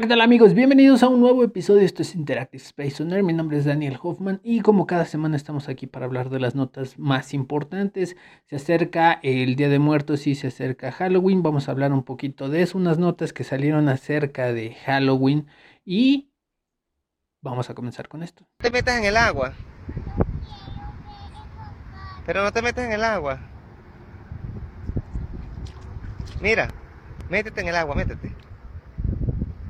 ¿qué tal amigos? Bienvenidos a un nuevo episodio. Esto es Interactive Space Owner. Mi nombre es Daniel Hoffman y como cada semana estamos aquí para hablar de las notas más importantes. Se acerca el Día de Muertos y se acerca Halloween. Vamos a hablar un poquito de eso, unas notas que salieron acerca de Halloween y vamos a comenzar con esto. No te metas en el agua. Pero no te metas en el agua. Mira, métete en el agua, métete.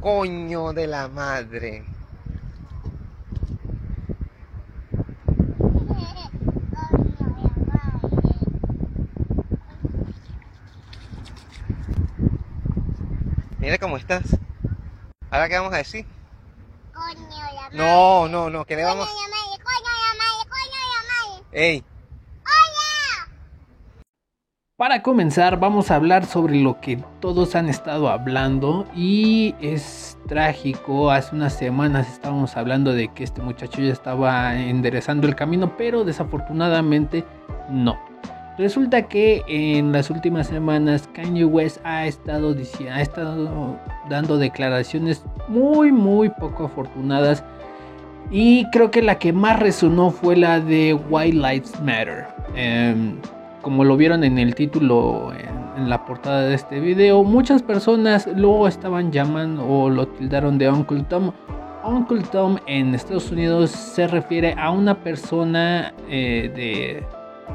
Coño de la madre. Mira cómo estás. Ahora qué vamos a decir. Coño, la madre. No, no, no, que le Coño, vamos. la madre, coño, la madre, coño, la madre. Ey, Para comenzar, vamos a hablar sobre lo que todos han estado hablando y es trágico. Hace unas semanas estábamos hablando de que este muchacho ya estaba enderezando el camino, pero desafortunadamente no. Resulta que en las últimas semanas Kanye West ha estado, ha estado dando declaraciones muy muy poco afortunadas y creo que la que más resonó fue la de White Lives Matter. Em, como lo vieron en el título en, la portada de este video, muchas personas lo estaban llamando o lo tildaron de Uncle Tom. Uncle Tom en Estados Unidos se refiere a una persona eh, de,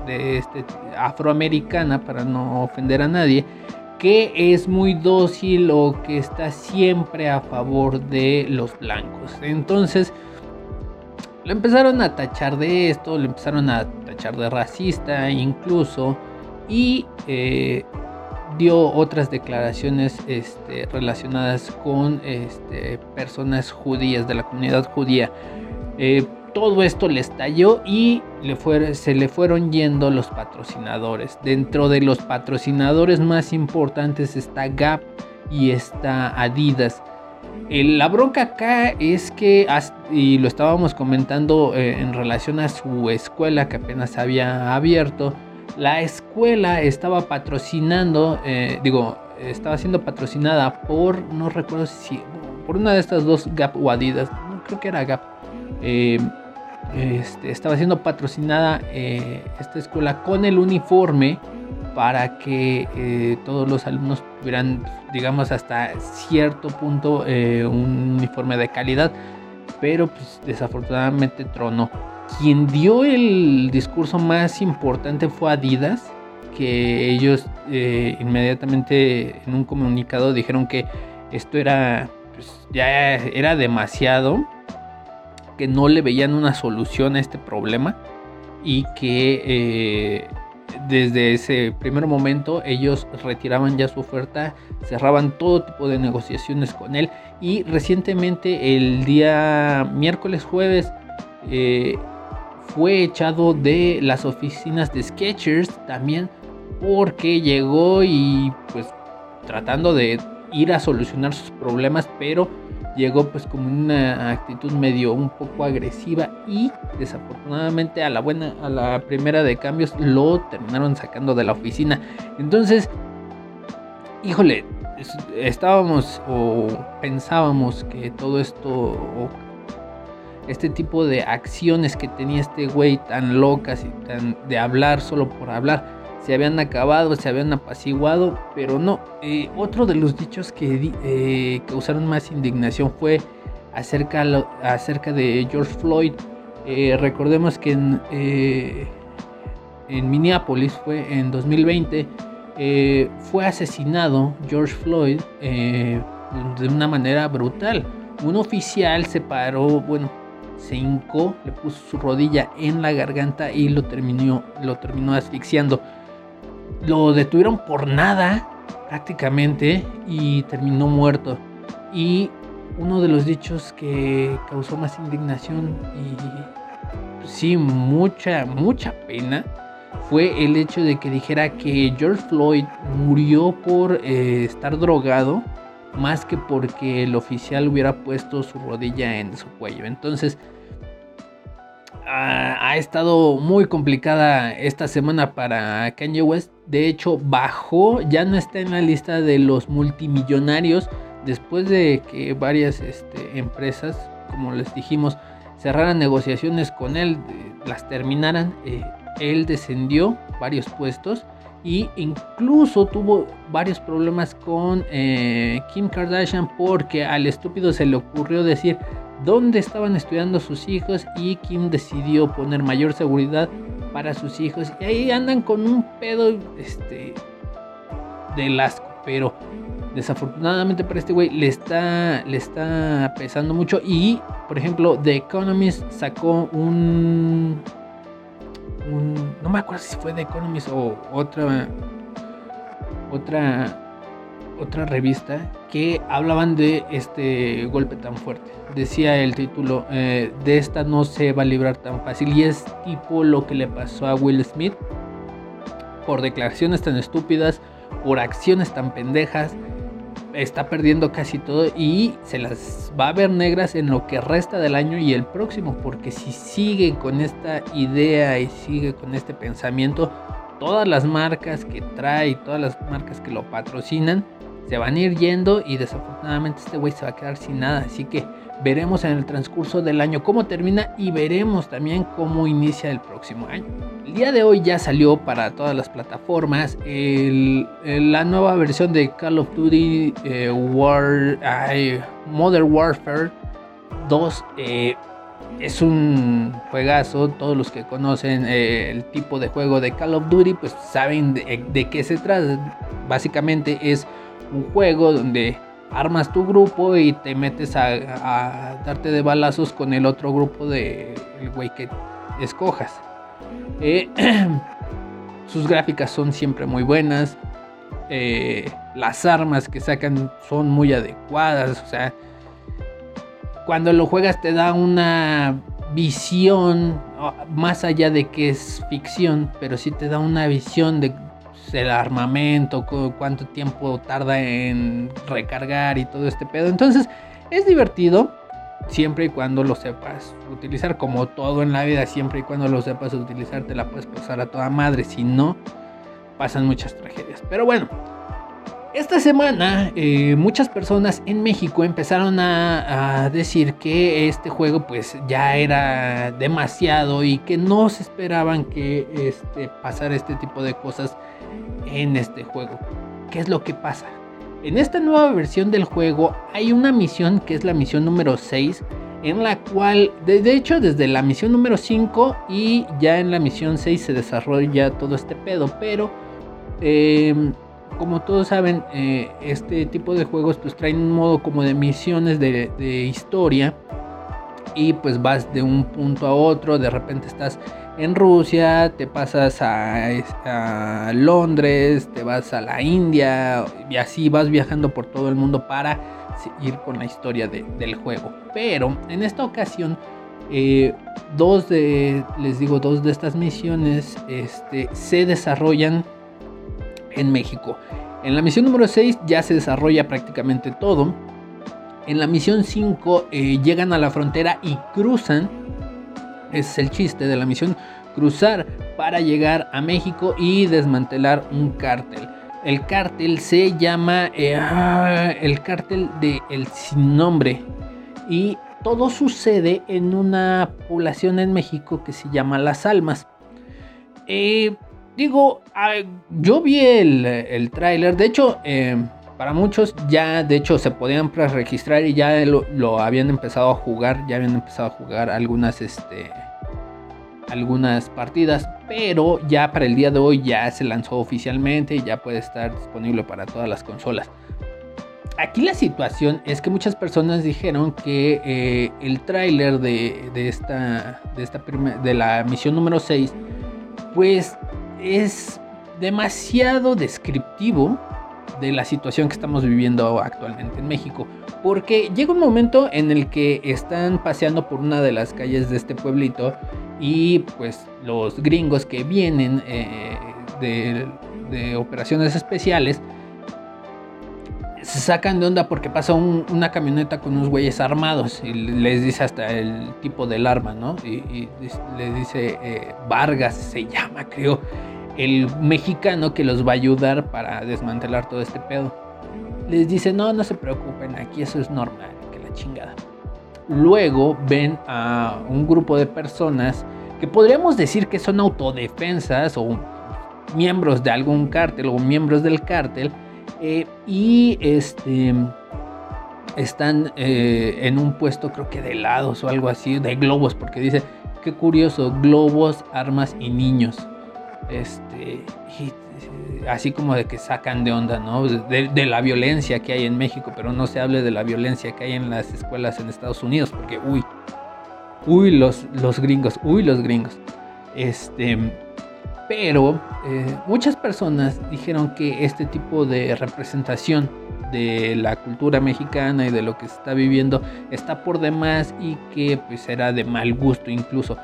de este, afroamericana, para no ofender a nadie, que es muy dócil o que está siempre a favor de los blancos. Entonces, lo empezaron a tachar de esto, lo empezaron a tachar de racista incluso y eh, dio otras declaraciones este, relacionadas con este, personas judías de la comunidad judía. Eh, todo esto le estalló y le fue- se le fueron yendo los patrocinadores. Dentro de los patrocinadores más importantes está Gap y está Adidas. El- la bronca acá es que, y lo estábamos comentando eh, en relación a su escuela que apenas había abierto, la escuela estaba patrocinando, eh, digo, estaba siendo patrocinada por, no recuerdo si, por una de estas dos Gap o Adidas, no creo que era Gap. eh, este, estaba siendo patrocinada eh, esta escuela con el uniforme para que eh, todos los alumnos tuvieran, digamos, hasta cierto punto eh, un uniforme de calidad, pero pues, desafortunadamente tronó. Quien dio el discurso más importante fue Adidas, que ellos eh, inmediatamente en un comunicado dijeron que esto era, pues, ya era demasiado, que no le veían una solución a este problema y que desde ese primer momento ellos retiraban ya su oferta, cerraban todo tipo de negociaciones con él. Y recientemente el día miércoles jueves eh, fue echado de las oficinas de Skechers también porque llegó y pues tratando de ir a solucionar sus problemas pero llegó pues como una actitud medio un poco agresiva y desafortunadamente a la buena a la primera de cambios lo terminaron sacando de la oficina. Entonces híjole es- estábamos o pensábamos que todo esto o este tipo de acciones que tenía este güey tan locas y tan de hablar solo por hablar se habían acabado, se habían apaciguado, pero no. Eh, otro de los dichos que eh, causaron más indignación fue acerca, de George Floyd. Eh, recordemos que en, en Minneapolis fue en 2020, eh, fue asesinado George Floyd de una manera brutal. Un oficial se paró, bueno, se hincó, le puso su rodilla en la garganta y lo terminó, lo terminó asfixiando. Lo detuvieron por nada, prácticamente, y terminó muerto. Y uno de los dichos que causó más indignación y sí, mucha, mucha pena fue el hecho de que dijera que George Floyd murió por eh, estar drogado más que porque el oficial hubiera puesto su rodilla en su cuello. Entonces, ah, ha estado muy complicada esta semana para Kanye West. De hecho, bajó, ya no está en la lista de los multimillonarios después de que varias este, empresas, como les dijimos, cerraran negociaciones con él, las terminaran, eh, él descendió varios puestos y incluso tuvo varios problemas con eh, Kim Kardashian porque al estúpido se le ocurrió decir dónde estaban estudiando sus hijos y Kim decidió poner mayor seguridad para sus hijos. Y ahí andan con un pedo este del asco pero desafortunadamente para este güey le está le está pesando mucho. Y por ejemplo The Economist sacó un no me acuerdo si fue The Economist o otra otra otra revista que hablaban de este golpe tan fuerte. Decía el título, eh, de esta no se va a librar tan fácil. Y es tipo lo que le pasó a Will Smith por declaraciones tan estúpidas, por acciones tan pendejas. Está perdiendo casi todo y se las va a ver negras en lo que resta del año y el próximo. Porque si sigue con esta idea y sigue con este pensamiento, todas las marcas que trae, todas las marcas que lo patrocinan, se van a ir yendo y desafortunadamente este güey se va a quedar sin nada. Así que veremos en el transcurso del año cómo termina y veremos también cómo inicia el próximo año. El día de hoy ya salió para todas las plataformas la nueva versión de Call of Duty eh, Modern Warfare 2. Eh, es un juegazo, todos los que conocen eh, el tipo de juego de Call of Duty pues saben de, de qué se trata. Básicamente es un juego donde armas tu grupo y te metes a, darte de balazos con el otro grupo de güey que escojas. Eh, sus gráficas son siempre muy buenas. Eh, las armas que sacan son muy adecuadas. O sea, cuando lo juegas te da una visión, más allá de que es ficción, pero sí te da una visión de el armamento, cuánto tiempo tarda en recargar y todo este pedo. Entonces, es divertido siempre y cuando lo sepas utilizar, como todo en la vida, siempre y cuando lo sepas utilizar, te la puedes pasar a toda madre. Si no, pasan muchas tragedias. Pero bueno, esta semana eh, muchas personas en México empezaron a, decir que este juego pues ya era demasiado y que no se esperaban que este, pasara este tipo de cosas en este juego. ¿Qué es lo que pasa? En esta nueva versión del juego hay una misión que es la misión número 6 en la cual, de, hecho desde la misión número 5 y ya en la misión 6 se desarrolla todo este pedo, pero em, como todos saben, eh, este tipo de juegos pues traen un modo como de misiones de, de historia y pues vas de un punto a otro, de repente estás en Rusia, te pasas a, Londres, te vas a la India y así vas viajando por todo el mundo para ir con la historia del juego. Pero en esta ocasión, eh, dos de, les digo, dos de estas misiones este, se desarrollan en México. En la misión número 6 ya se desarrolla prácticamente todo. En la misión 5 eh, llegan a la frontera y cruzan es el chiste de la misión, cruzar para llegar a México y desmantelar un cártel. El cártel se llama eh, ah, el cártel de El Sin Nombre y todo sucede en una población en México que se llama Las Almas. Eh, digo, ah, yo vi el, el tráiler, de hecho, eh, para muchos ya de hecho se podían registrar y ya lo, habían empezado a jugar, ya habían empezado a jugar algunas este algunas partidas, pero ya para el día de hoy ya se lanzó oficialmente y ya puede estar disponible para todas las consolas. Aquí la situación es que muchas personas dijeron que eh, el tráiler de, esta, de, esta de la misión número 6 pues es demasiado descriptivo de la situación que estamos viviendo actualmente en México. Porque llega un momento en el que están paseando por una de las calles de este pueblito y pues los gringos que vienen eh, de, operaciones especiales se sacan de onda porque pasa una camioneta con unos güeyes armados y les dice hasta el tipo del arma, ¿no? Y, les dice eh, Vargas se llama, creo, el mexicano que los va a ayudar para desmantelar todo este pedo. les dice, no, no se preocupen, aquí eso es normal, que la chingada. Luego ven a un grupo de personas que podríamos decir que son autodefensas o miembros de algún cártel o miembros del cártel eh, y este están eh, en un puesto creo que de helados o algo así, de globos, porque dice, qué curioso, globos, armas y niños. Este, así como de que sacan de onda, ¿no? De, la violencia que hay en México, pero no se hable de la violencia que hay en las escuelas en Estados Unidos, porque, uy, uy, los, los gringos, uy, los gringos. Este, pero eh, muchas personas dijeron que este tipo de representación de la cultura mexicana y de lo que se está viviendo está por demás y que pues era de mal gusto incluso.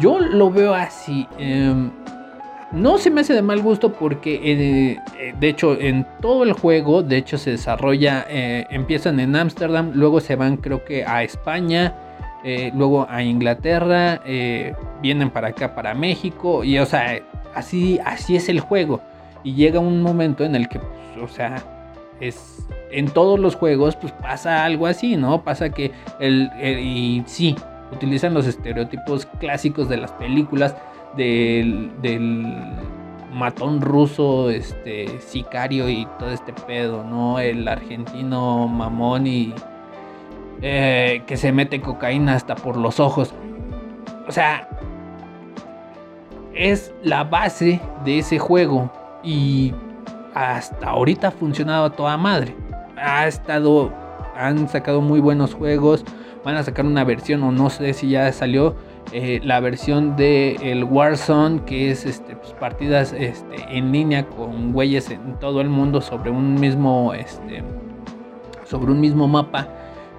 Yo lo veo así. Em, no se me hace de mal gusto porque, eh, eh, de hecho, en todo el juego, de hecho, se desarrolla, eh, empiezan en Ámsterdam, luego se van creo que a España, luego a Inglaterra, vienen para acá, para México, y o sea, así, así es el juego. Y llega un momento en el que, pues, o sea, es en todos los juegos, pues pasa algo así, ¿no? Pasa que el, y sí, utilizan los estereotipos clásicos de las películas del, matón ruso, este, sicario y todo este pedo, ¿no? El argentino mamón y eh, que se mete cocaína hasta por los ojos. O sea, es la base de ese juego y hasta ahorita ha funcionado a toda madre. Ha estado, han sacado muy buenos juegos, van a sacar una versión o no sé si ya salió eh, la versión de el Warzone, que es este, pues, partidas este, en línea con güeyes en todo el mundo sobre un mismo, este, sobre un mismo mapa.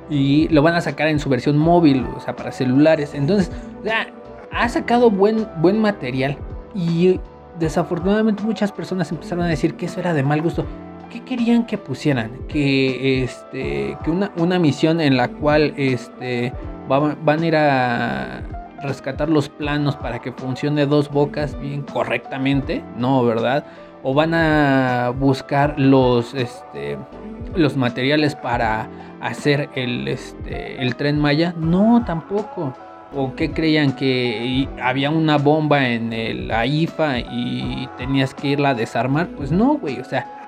Y lo van a sacar en su versión móvil, o sea, para celulares. Entonces, ha sacado buen, buen material. Y desafortunadamente muchas personas empezaron a decir que eso era de mal gusto. ¿Qué querían que pusieran? Que, este, que una, una misión en la cual este, van a ir a, rescatar los planos para que funcione dos bocas bien correctamente, no, ¿verdad? O van a buscar los, este, los materiales para hacer el, este, el tren Maya, no, tampoco. ¿O qué creían que había una bomba en el AIFA y tenías que irla a desarmar? Pues no, güey, o sea,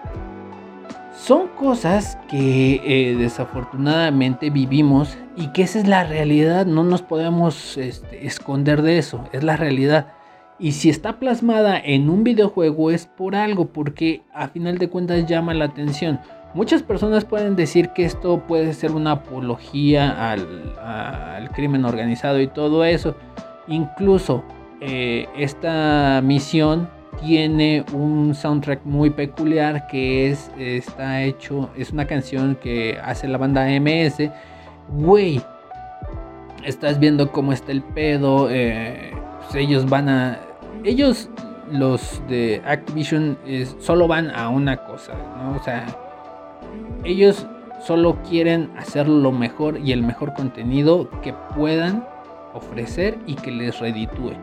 son cosas que eh, desafortunadamente vivimos y que esa es la realidad, no nos podemos este, esconder de eso, es la realidad. Y si está plasmada en un videojuego es por algo, porque a final de cuentas llama la atención. Muchas personas pueden decir que esto puede ser una apología al, crimen organizado y todo eso. Incluso eh, esta misión tiene un soundtrack muy peculiar que es está hecho es una canción que hace la banda MS güey estás viendo cómo está el pedo eh, ellos van a ellos los de Activision solo van a una cosa o sea ellos solo quieren hacer lo mejor y el mejor contenido que puedan ofrecer y que les reditúe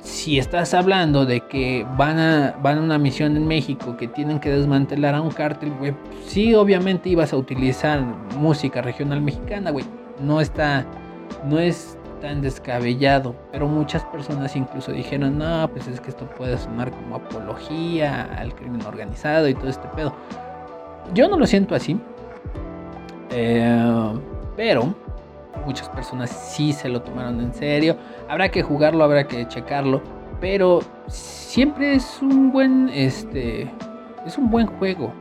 si estás hablando de que van a, van a una misión en México que tienen que desmantelar a un cártel, güey, sí, obviamente ibas a utilizar música regional mexicana, güey. No está, no es tan descabellado, pero muchas personas incluso dijeron, no, pues es que esto puede sonar como apología al crimen organizado y todo este pedo. Yo no lo siento así, eh, pero muchas personas sí se lo tomaron en serio. Habrá que jugarlo, habrá que checarlo, pero siempre es un buen este es un buen juego.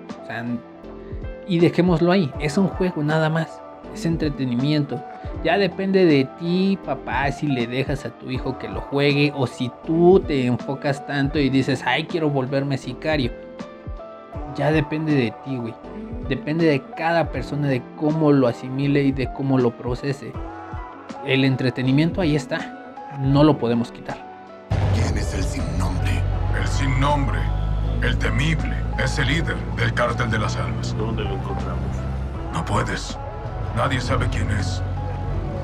y dejémoslo ahí, es un juego nada más, es entretenimiento. Ya depende de ti, papá, si le dejas a tu hijo que lo juegue o si tú te enfocas tanto y dices, "Ay, quiero volverme sicario." Ya depende de ti, güey. Depende de cada persona, de cómo lo asimile y de cómo lo procese. El entretenimiento ahí está. No lo podemos quitar. ¿Quién es el sin nombre? El sin nombre. El temible. Es el líder del cártel de las almas. ¿Dónde lo encontramos? No puedes. Nadie sabe quién es.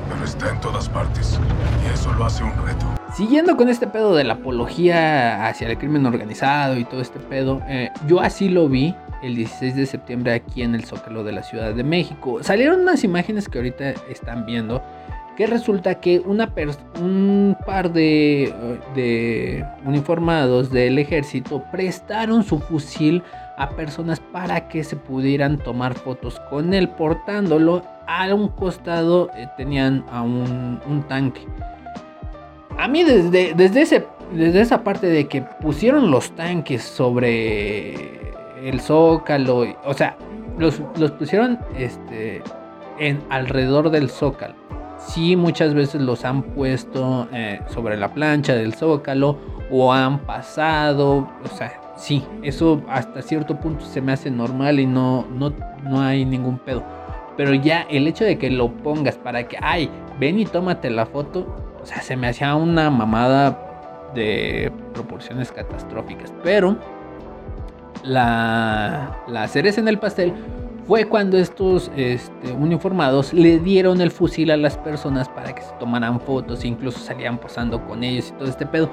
Pero está en todas partes. Y eso lo hace un reto. Siguiendo con este pedo de la apología hacia el crimen organizado y todo este pedo, eh, yo así lo vi el 16 de septiembre aquí en el Zócalo de la Ciudad de México. Salieron unas imágenes que ahorita están viendo, que resulta que un par de, de uniformados del ejército prestaron su fusil a personas para que se pudieran tomar fotos con él portándolo. A un costado eh, tenían a un, tanque. A mí desde, desde esa parte de que pusieron los tanques sobre el zócalo, o sea, los, pusieron este, en alrededor del zócalo. Sí, muchas veces los han puesto eh, sobre la plancha del zócalo o han pasado, o sea, sí, eso hasta cierto punto se me hace normal y no, no, no hay ningún pedo. Pero ya el hecho de que lo pongas para que, ay, ven y tómate la foto, o sea, se me hacía una mamada de proporciones catastróficas. Pero la, la cereza en el pastel fue cuando estos este, uniformados le dieron el fusil a las personas para que se tomaran fotos, e incluso salían posando con ellos y todo este pedo.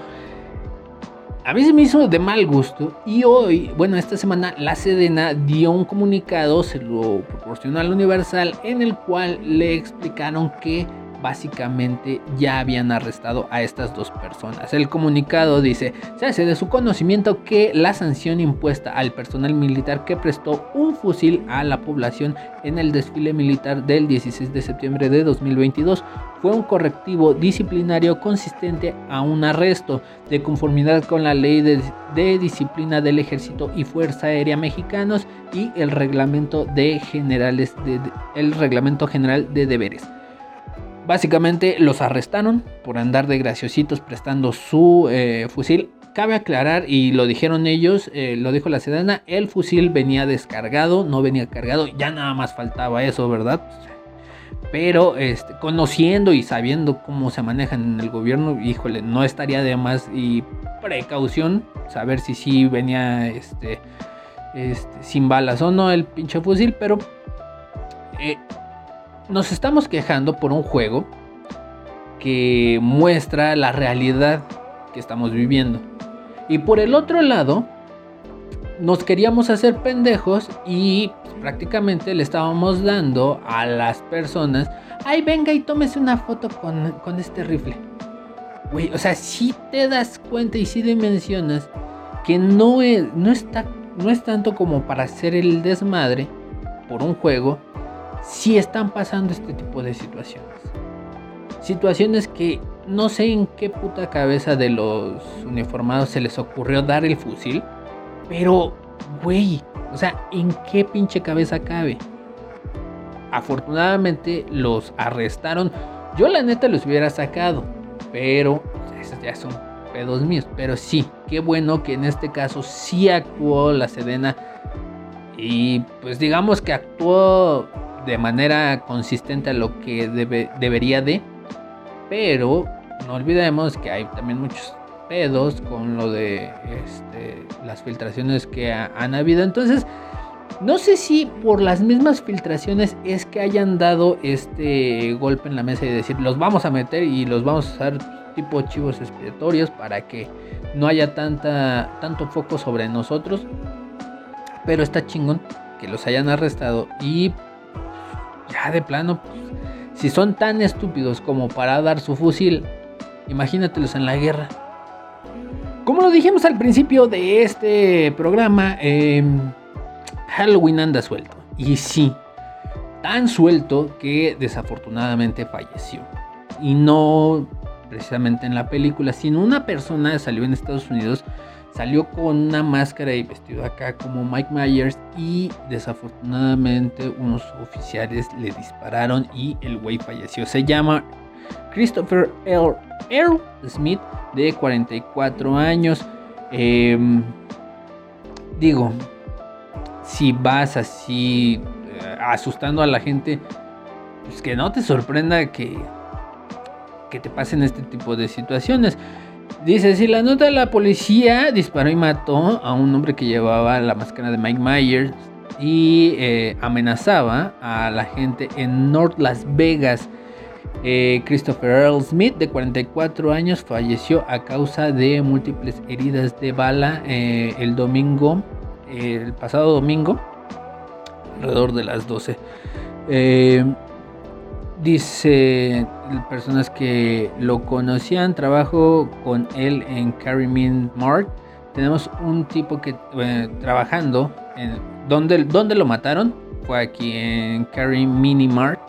A mí se me hizo de mal gusto y hoy, bueno, esta semana la Sedena dio un comunicado, se lo proporcionó al Universal, en el cual le explicaron que básicamente ya habían arrestado a estas dos personas. El comunicado dice, se hace de su conocimiento que la sanción impuesta al personal militar que prestó un fusil a la población en el desfile militar del 16 de septiembre de 2022 fue un correctivo disciplinario consistente a un arresto de conformidad con la ley de, disciplina del ejército y fuerza aérea mexicanos y el reglamento de generales el reglamento general de deberes Básicamente los arrestaron por andar de graciositos prestando su eh, fusil. Cabe aclarar, y lo dijeron ellos, eh, lo dijo la sedana, el fusil venía descargado, no venía cargado, ya nada más faltaba eso, ¿verdad? Pero este, conociendo y sabiendo cómo se manejan en el gobierno, híjole, no estaría de más y precaución saber si sí venía este, este, sin balas o no el pinche fusil, pero eh, nos estamos quejando por un juego que muestra la realidad que estamos viviendo. Y por el otro lado, nos queríamos hacer pendejos y prácticamente le estábamos dando a las personas, ay venga y tómese una foto con, este rifle. Güey, o sea, si te das cuenta y si dimensionas que no es, no, está, no es tanto como para hacer el desmadre por un juego, si están pasando este tipo de situaciones. Situaciones que no sé en qué puta cabeza de los uniformados se les ocurrió dar el fusil, pero, güey, o sea, ¿en qué pinche cabeza cabe? Afortunadamente los arrestaron. Yo la neta los hubiera sacado, pero esos ya son pedos míos. Pero sí, qué bueno que en este caso sí actuó la Sedena. Y pues digamos que actuó de manera consistente a lo que debe, debería de. Pero no olvidemos que hay también muchos pedos con lo de este, las filtraciones que han habido. Entonces, no sé si por las mismas filtraciones es que hayan dado este golpe en la mesa y decir, los vamos a meter y los vamos a usar tipo chivos expiatorios para que no haya tanta, tanto foco sobre nosotros. Pero está chingón que los hayan arrestado y ya de plano, si son tan estúpidos como para dar su fusil, imagínatelos en la guerra. Como lo dijimos al principio de este programa, em, Halloween anda suelto. Y sí, tan suelto que desafortunadamente falleció. Y no precisamente en la película, sino una persona salió en Estados Unidos Salió con una máscara y vestido acá como Mike Myers y desafortunadamente unos oficiales le dispararon y el güey falleció. Se llama Christopher Earl, Smith de 44 años. Em, digo, si vas así eh, asustando a la gente, pues que no te sorprenda que, que te pasen este tipo de situaciones. Dice, si la nota de la policía disparó y mató a un hombre que llevaba la máscara de Mike Myers y eh, amenazaba a la gente en North Las Vegas. Eh, Christopher Earl Smith, de 44 años, falleció a causa de múltiples heridas de bala eh, el domingo, el pasado domingo, alrededor de las 12. Eh, dice personas que lo conocían, trabajo con él en Carry Mart. Tenemos un tipo que trabajando en donde, lo mataron fue aquí en Carry Mini Mart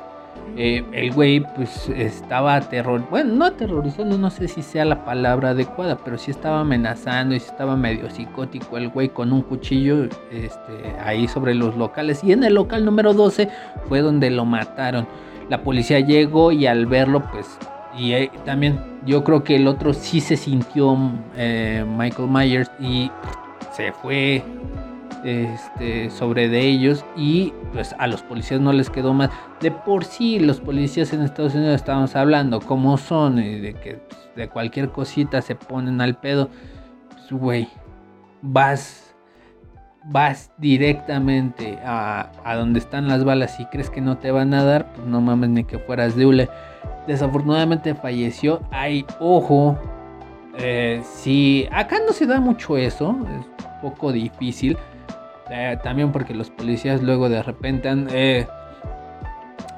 eh, el güey pues estaba aterrorizando, bueno, no aterrorizando, no sé si sea la palabra adecuada, pero sí estaba amenazando y estaba medio psicótico el güey con un cuchillo este, ahí sobre los locales. Y en el local número 12 fue donde lo mataron. La policía llegó y al verlo pues... Y eh, también yo creo que el otro sí se sintió eh, Michael Myers y se fue este, sobre de ellos y pues a los policías no les quedó más. De por sí los policías en Estados Unidos estábamos hablando cómo son y de que pues, de cualquier cosita se ponen al pedo. Pues güey, vas, vas directamente a, a, donde están las balas y crees que no te van a dar, pues no mames ni que fueras de Desafortunadamente falleció. Hay ojo. Eh, si acá no se da mucho eso, es un poco difícil. Eh, también porque los policías luego de repente eh,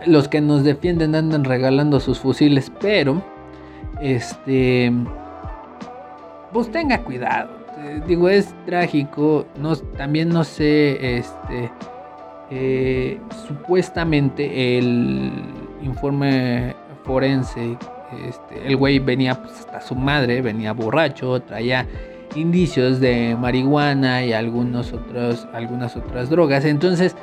los que nos defienden andan regalando sus fusiles, pero este pues tenga cuidado. Eh, digo, es trágico. También no sé, este, supuestamente el informe forense, este, el güey venía pues, hasta su madre, venía borracho, traía indicios de marihuana y algunos otros, algunas otras drogas. Entonces,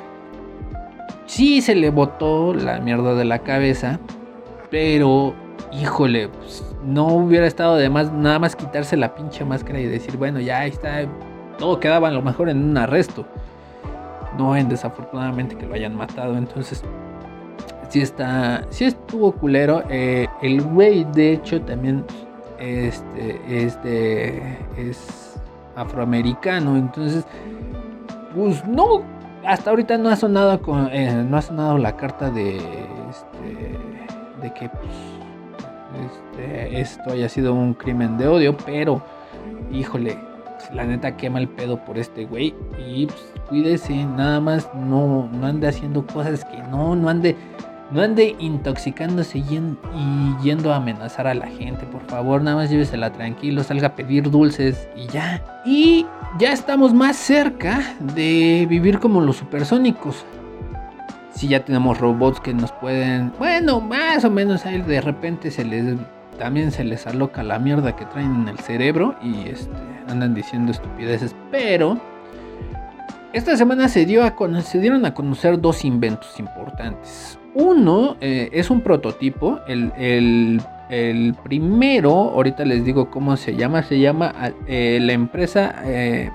sí se le botó la mierda de la cabeza, pero híjole, pues, no hubiera estado de más nada más quitarse la pinche máscara y decir, bueno, ya ahí está, todo quedaba a lo mejor en un arresto. No en desafortunadamente que lo hayan matado, entonces sí está, sí estuvo culero. Eh, el güey, de hecho, también este, este, es afroamericano. Entonces, pues no, hasta ahorita no ha sonado, eh, no ha sonado la carta de, este, de que pues, este, esto haya sido un crimen de odio, pero, híjole, la neta quema el pedo por este güey. Y pues, cuídese, nada más no, no ande haciendo cosas que no, no ande no ande intoxicándose y, yendo a amenazar a la gente, por favor, nada más llévesela tranquilo, salga a pedir dulces y ya. Y ya estamos más cerca de vivir como los supersónicos. Si ya tenemos robots que nos pueden, bueno, más o menos a de repente se les también se les aloca la mierda que traen en el cerebro y este, andan diciendo estupideces, pero esta semana se, dio se dieron a conocer dos inventos importantes. Uno eh, es un prototipo. El, primero, ahorita les digo cómo se llama. Se llama eh, la empresa. Eh,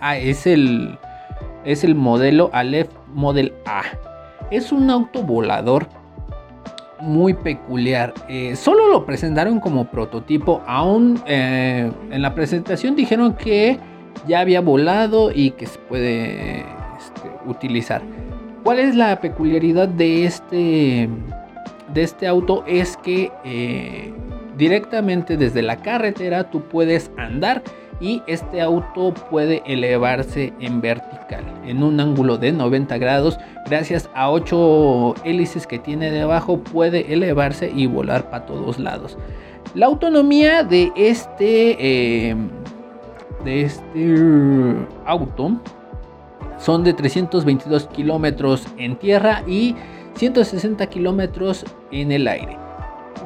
ah, es el, es el modelo Aleph Model A. Es un auto volador muy peculiar. solo lo presentaron como prototipo. Aún en la presentación dijeron que ya había volado y que se puede este, utilizar. ¿Cuál es la peculiaridad de este, de este auto? Es que eh, directamente desde la carretera tú puedes andar y este auto puede elevarse en vertical en un ángulo de 90 grados gracias a 8 hélices que tiene debajo puede elevarse y volar para todos lados la autonomía de este eh, de este auto son de 322 kilómetros en tierra y 160 kilómetros en el aire.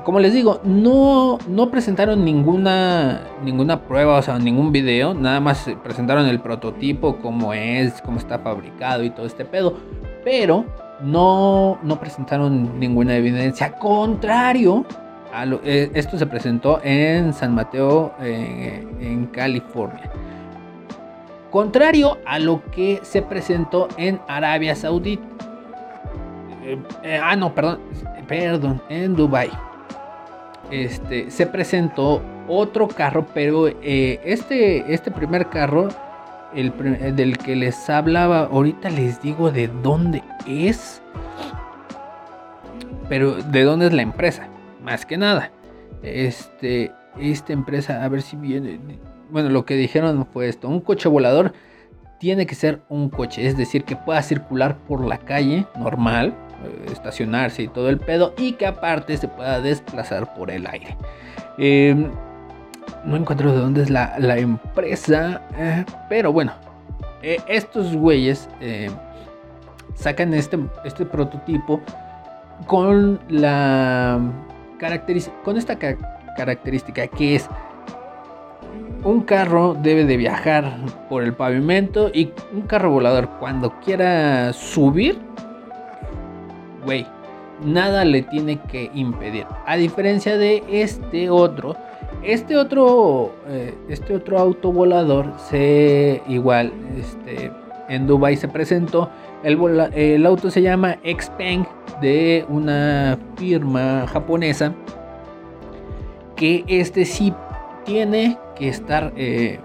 Como les digo, no, no presentaron ninguna, ninguna prueba, o sea, ningún video, nada más presentaron el prototipo, cómo es, cómo está fabricado y todo este pedo, pero no, no presentaron ninguna evidencia. Contrario, a eh, esto se presentó en San Mateo, eh, en California. Contrario a lo que se presentó en Arabia Saudita. Eh, ah, no, perdón, perdón, en Dubai. Este, se presentó otro carro, pero eh, este, este primer carro, el, del que les hablaba, ahorita les digo de dónde es. pero ¿de dónde es la empresa? Más que nada. Este, esta empresa, a ver si viene. Bueno, lo que dijeron fue esto: un coche volador tiene que ser un coche, es decir, que pueda circular por la calle normal, eh, estacionarse y todo el pedo, y que aparte se pueda desplazar por el aire. Em, no encuentro de dónde es la, empresa, eh, pero bueno, eh, estos güeyes sacan este, este prototipo con la con esta característica que es un carro debe de viajar por el pavimento y un carro volador cuando quiera subir, güey, nada le tiene que impedir. A diferencia de este otro, este otro, eh, este otro auto volador se igual, este, en Dubai se presentó. El, el auto se llama Xpeng de una firma japonesa que este sí tiene que estar, eh,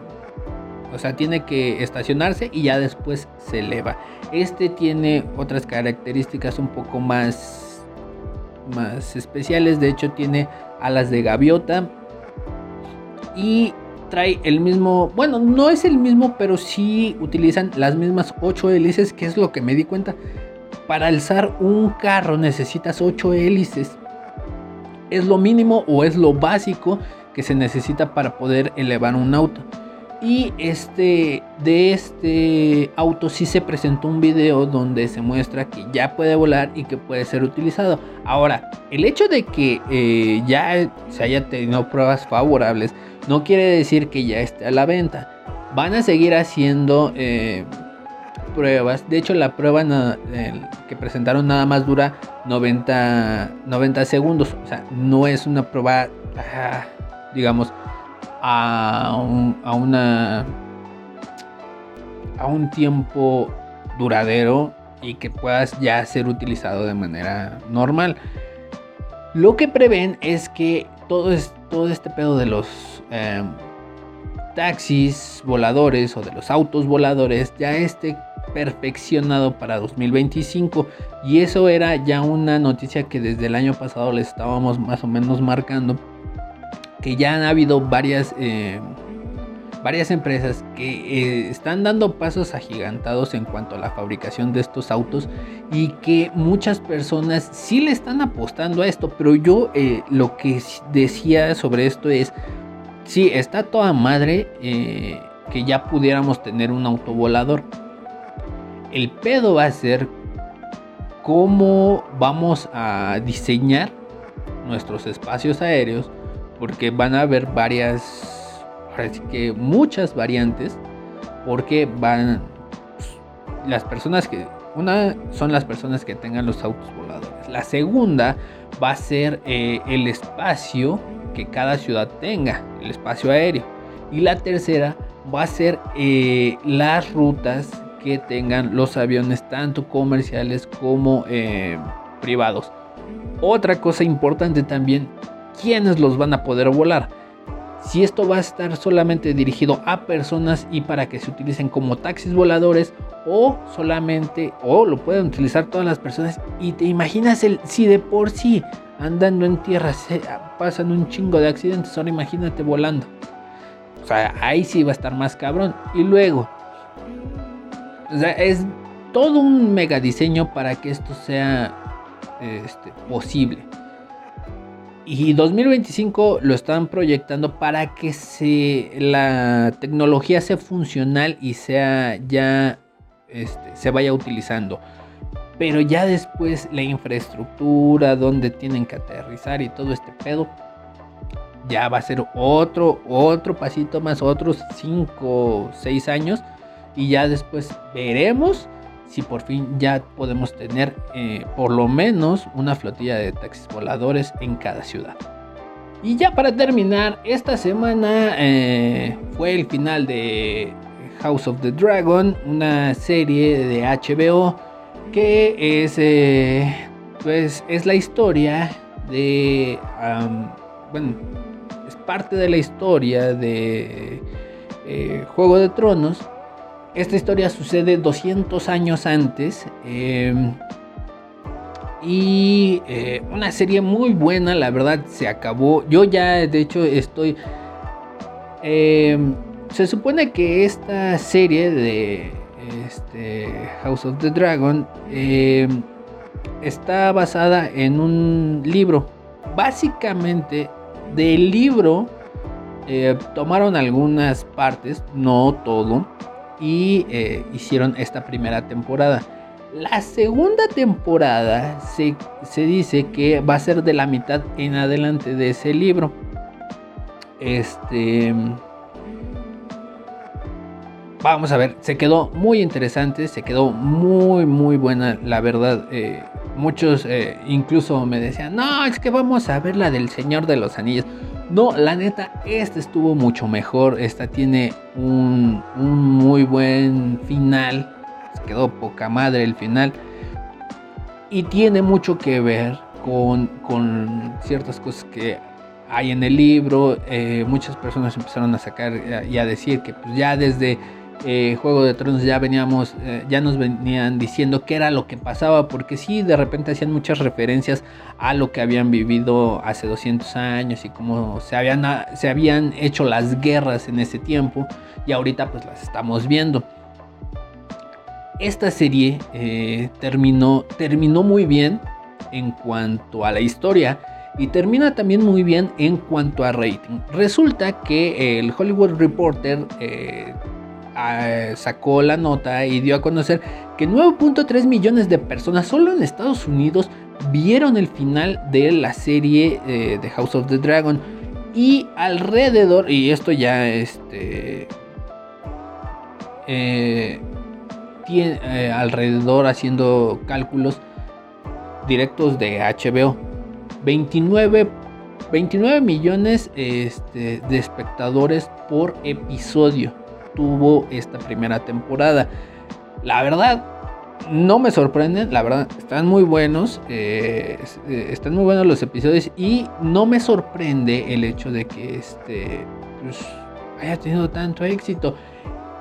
o sea, tiene que estacionarse y ya después se eleva. Este tiene otras características un poco más, más especiales. De hecho, tiene alas de gaviota y trae el mismo, bueno, no es el mismo, pero sí utilizan las mismas 8 hélices, que es lo que me di cuenta. Para alzar un carro necesitas 8 hélices. Es lo mínimo o es lo básico que se necesita para poder elevar un auto. Y este, de este auto sí se presentó un video donde se muestra que ya puede volar y que puede ser utilizado. Ahora, el hecho de que eh, ya se haya tenido pruebas favorables no quiere decir que ya esté a la venta. Van a seguir haciendo eh, pruebas. De hecho, la prueba que presentaron nada más dura 90, 90 segundos. O sea, no es una prueba... Ah, digamos, a un, a una a un tiempo duradero y que puedas ya ser utilizado de manera normal. Lo que prevén es que todo, es, todo este pedo de los em, taxis voladores o de los autos voladores ya esté perfeccionado para 2025 y eso era ya una noticia que desde el año pasado les estábamos más o menos marcando que ya han habido varias, eh, varias empresas que eh, están dando pasos agigantados en cuanto a la fabricación de estos autos y que muchas personas sí le están apostando a esto, pero yo eh, lo que decía sobre esto es, sí, está toda madre que ya pudiéramos tener un auto volador. El pedo va a ser cómo vamos a diseñar nuestros espacios aéreos porque van a haber varias, que muchas variantes, porque van pues, las personas que, una son las personas que tengan los autos voladores, la segunda va a ser eh, el espacio que cada ciudad tenga, el espacio aéreo, y la tercera va a ser eh, las rutas que tengan los aviones tanto comerciales como eh, privados. Otra cosa importante también quiénes los van a poder volar. Si esto va a estar solamente dirigido a personas y para que se utilicen como taxis voladores o solamente o lo pueden utilizar todas las personas y te imaginas el si de por sí andando en tierra se pasan un chingo de accidentes, ahora imagínate volando. O sea, ahí sí va a estar más cabrón. Y luego, es todo un mega diseño para que esto sea este, posible. Y 2025 lo están proyectando para que se, la tecnología sea funcional y sea ya este, se vaya utilizando. Pero ya después la infraestructura, donde tienen que aterrizar y todo este pedo, ya va a ser otro, otro pasito más, otros 5, 6 años. Y ya después veremos si por fin ya podemos tener eh, por lo menos una flotilla de taxis voladores en cada ciudad. Y ya para terminar, esta semana eh, fue el final de House of the Dragon, una serie de HBO que es, eh, pues, es la historia de, bueno, es parte de la historia de Juego de Tronos esta historia sucede 200 años antes. Em, Y eh, una serie muy buena, la verdad, se acabó. Yo ya, de hecho, estoy... em, se supone que esta serie de este, House of the Dragon em, está basada en un libro. Básicamente, del libro eh, tomaron algunas partes, no todo, y eh, hicieron esta primera temporada. La segunda temporada se, se, dice que va a ser de la mitad en adelante de ese libro. Este. Vamos a ver, se quedó muy interesante, se quedó muy, muy buena, la verdad. Eh, muchos eh, incluso me decían, no, es que vamos a ver la del Señor de los Anillos. No, la neta, esta estuvo mucho mejor. Esta tiene un, un muy buen final. Quedó poca madre el final. Y tiene mucho que ver con, con ciertas cosas que hay en el libro. Eh, muchas personas empezaron a sacar y a decir que pues, ya desde eh, Juego de Tronos ya veníamos, eh, ya nos venían diciendo qué era lo que pasaba, porque sí, de repente hacían muchas referencias a lo que habían vivido hace 200 años y cómo se habían, se habían hecho las guerras en ese tiempo, y ahorita pues las estamos viendo. Esta serie eh, terminó, terminó muy bien en cuanto a la historia y termina también muy bien en cuanto a rating. Resulta que el Hollywood Reporter sacó la nota y dio a conocer que 9.3 millones de personas solo en Estados Unidos vieron el final de la serie eh, de House of the Dragon. Y alrededor y esto ya este eh, eh, alrededor haciendo cálculos directos de HBO 29 29 millones este, de espectadores por episodio tuvo esta primera temporada. La verdad, no me sorprenden, la verdad, están muy buenos, eh, eh, están muy buenos los episodios y no me sorprende el hecho de que este, pues, haya tenido tanto éxito.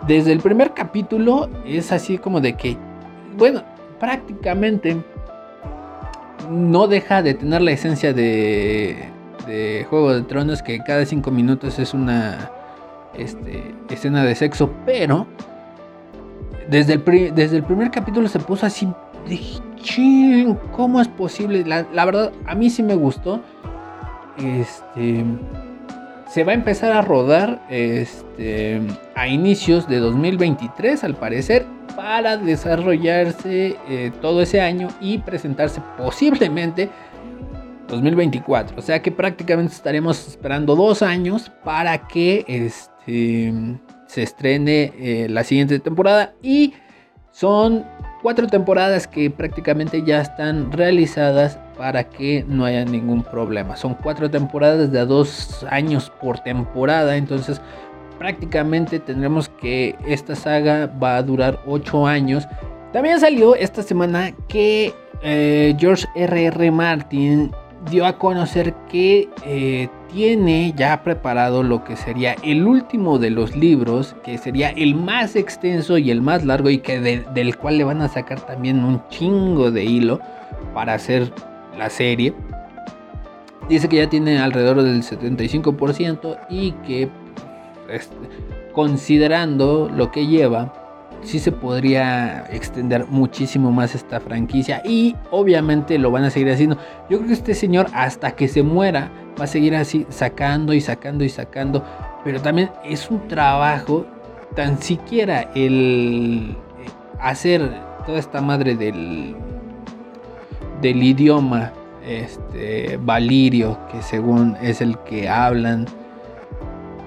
Desde el primer capítulo es así como de que, bueno, prácticamente no deja de tener la esencia de, de Juego de Tronos, que cada cinco minutos es una este, escena de sexo, pero desde el, desde el primer capítulo se puso así, dije, ching, ¿cómo es posible? La, verdad, a mí sí me gustó. Este, se va a empezar a rodar este, a inicios de 2023, al parecer, para desarrollarse eh, todo ese año y presentarse posiblemente 2024. O sea que prácticamente estaremos esperando dos años para que este, Em, se estrene eh, la siguiente temporada y son cuatro temporadas que prácticamente ya están realizadas para que no haya ningún problema. Son cuatro temporadas de dos años por temporada, entonces prácticamente tendremos que esta saga va a durar ocho años. También salió esta semana que eh, George R.R. Martin dio a conocer que eh, tiene ya preparado lo que sería el último de los libros, que sería el más extenso y el más largo y que del cual le van a sacar también un chingo de hilo para hacer la serie. Dice que ya tiene alrededor del 75% y que este, considerando lo que lleva, sí se podría extender muchísimo más esta franquicia y obviamente lo van a seguir haciendo. Yo creo que este señor hasta que se muera va a seguir así sacando y sacando y sacando, pero también es un trabajo tan siquiera el eh, hacer toda esta madre del del idioma este valirio que según es el que hablan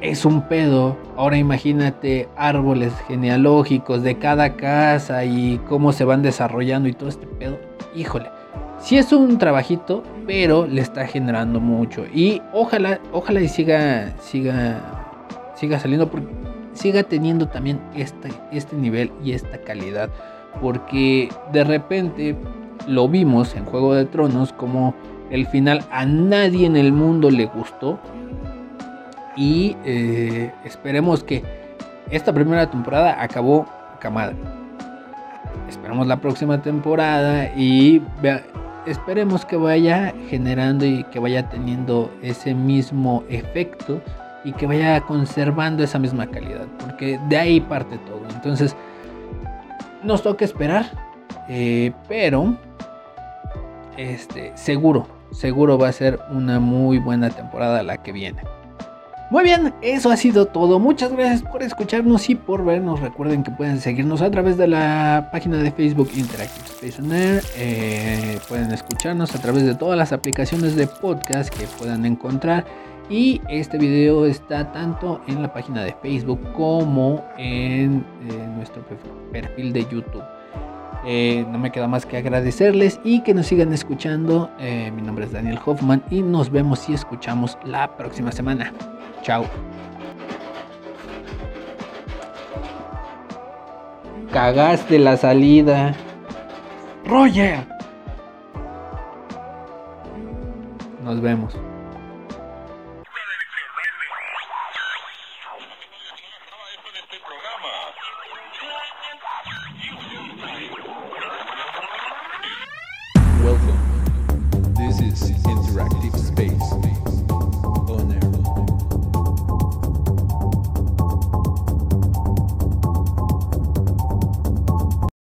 es un pedo. Ahora imagínate árboles genealógicos de cada casa y cómo se van desarrollando y todo este pedo. Híjole, sí es un trabajito, pero le está generando mucho. Y ojalá, ojalá y siga, siga, siga saliendo, porque siga teniendo también este, este nivel y esta calidad. Porque de repente lo vimos en Juego de Tronos como el final a nadie en el mundo le gustó y eh, esperemos que esta primera temporada acabó camada. Esperamos la próxima temporada y esperemos que vaya generando y que vaya teniendo ese mismo efecto y que vaya conservando esa misma calidad, porque de ahí parte todo. Entonces, nos toca esperar, eh, pero este, seguro, seguro va a ser una muy buena temporada la que viene. Muy bien, eso ha sido todo. Muchas gracias por escucharnos y por vernos. Recuerden que pueden seguirnos a través de la página de Facebook Interactive Space on Air. Eh, pueden escucharnos a través de todas las aplicaciones de podcast que puedan encontrar. Y este video está tanto en la página de Facebook como en eh, nuestro perfil de YouTube. Eh, no me queda más que agradecerles y que nos sigan escuchando. mi nombre es Daniel Hoffman y nos vemos y escuchamos la próxima semana. Chao. Cagaste la salida. Roger. Nos vemos.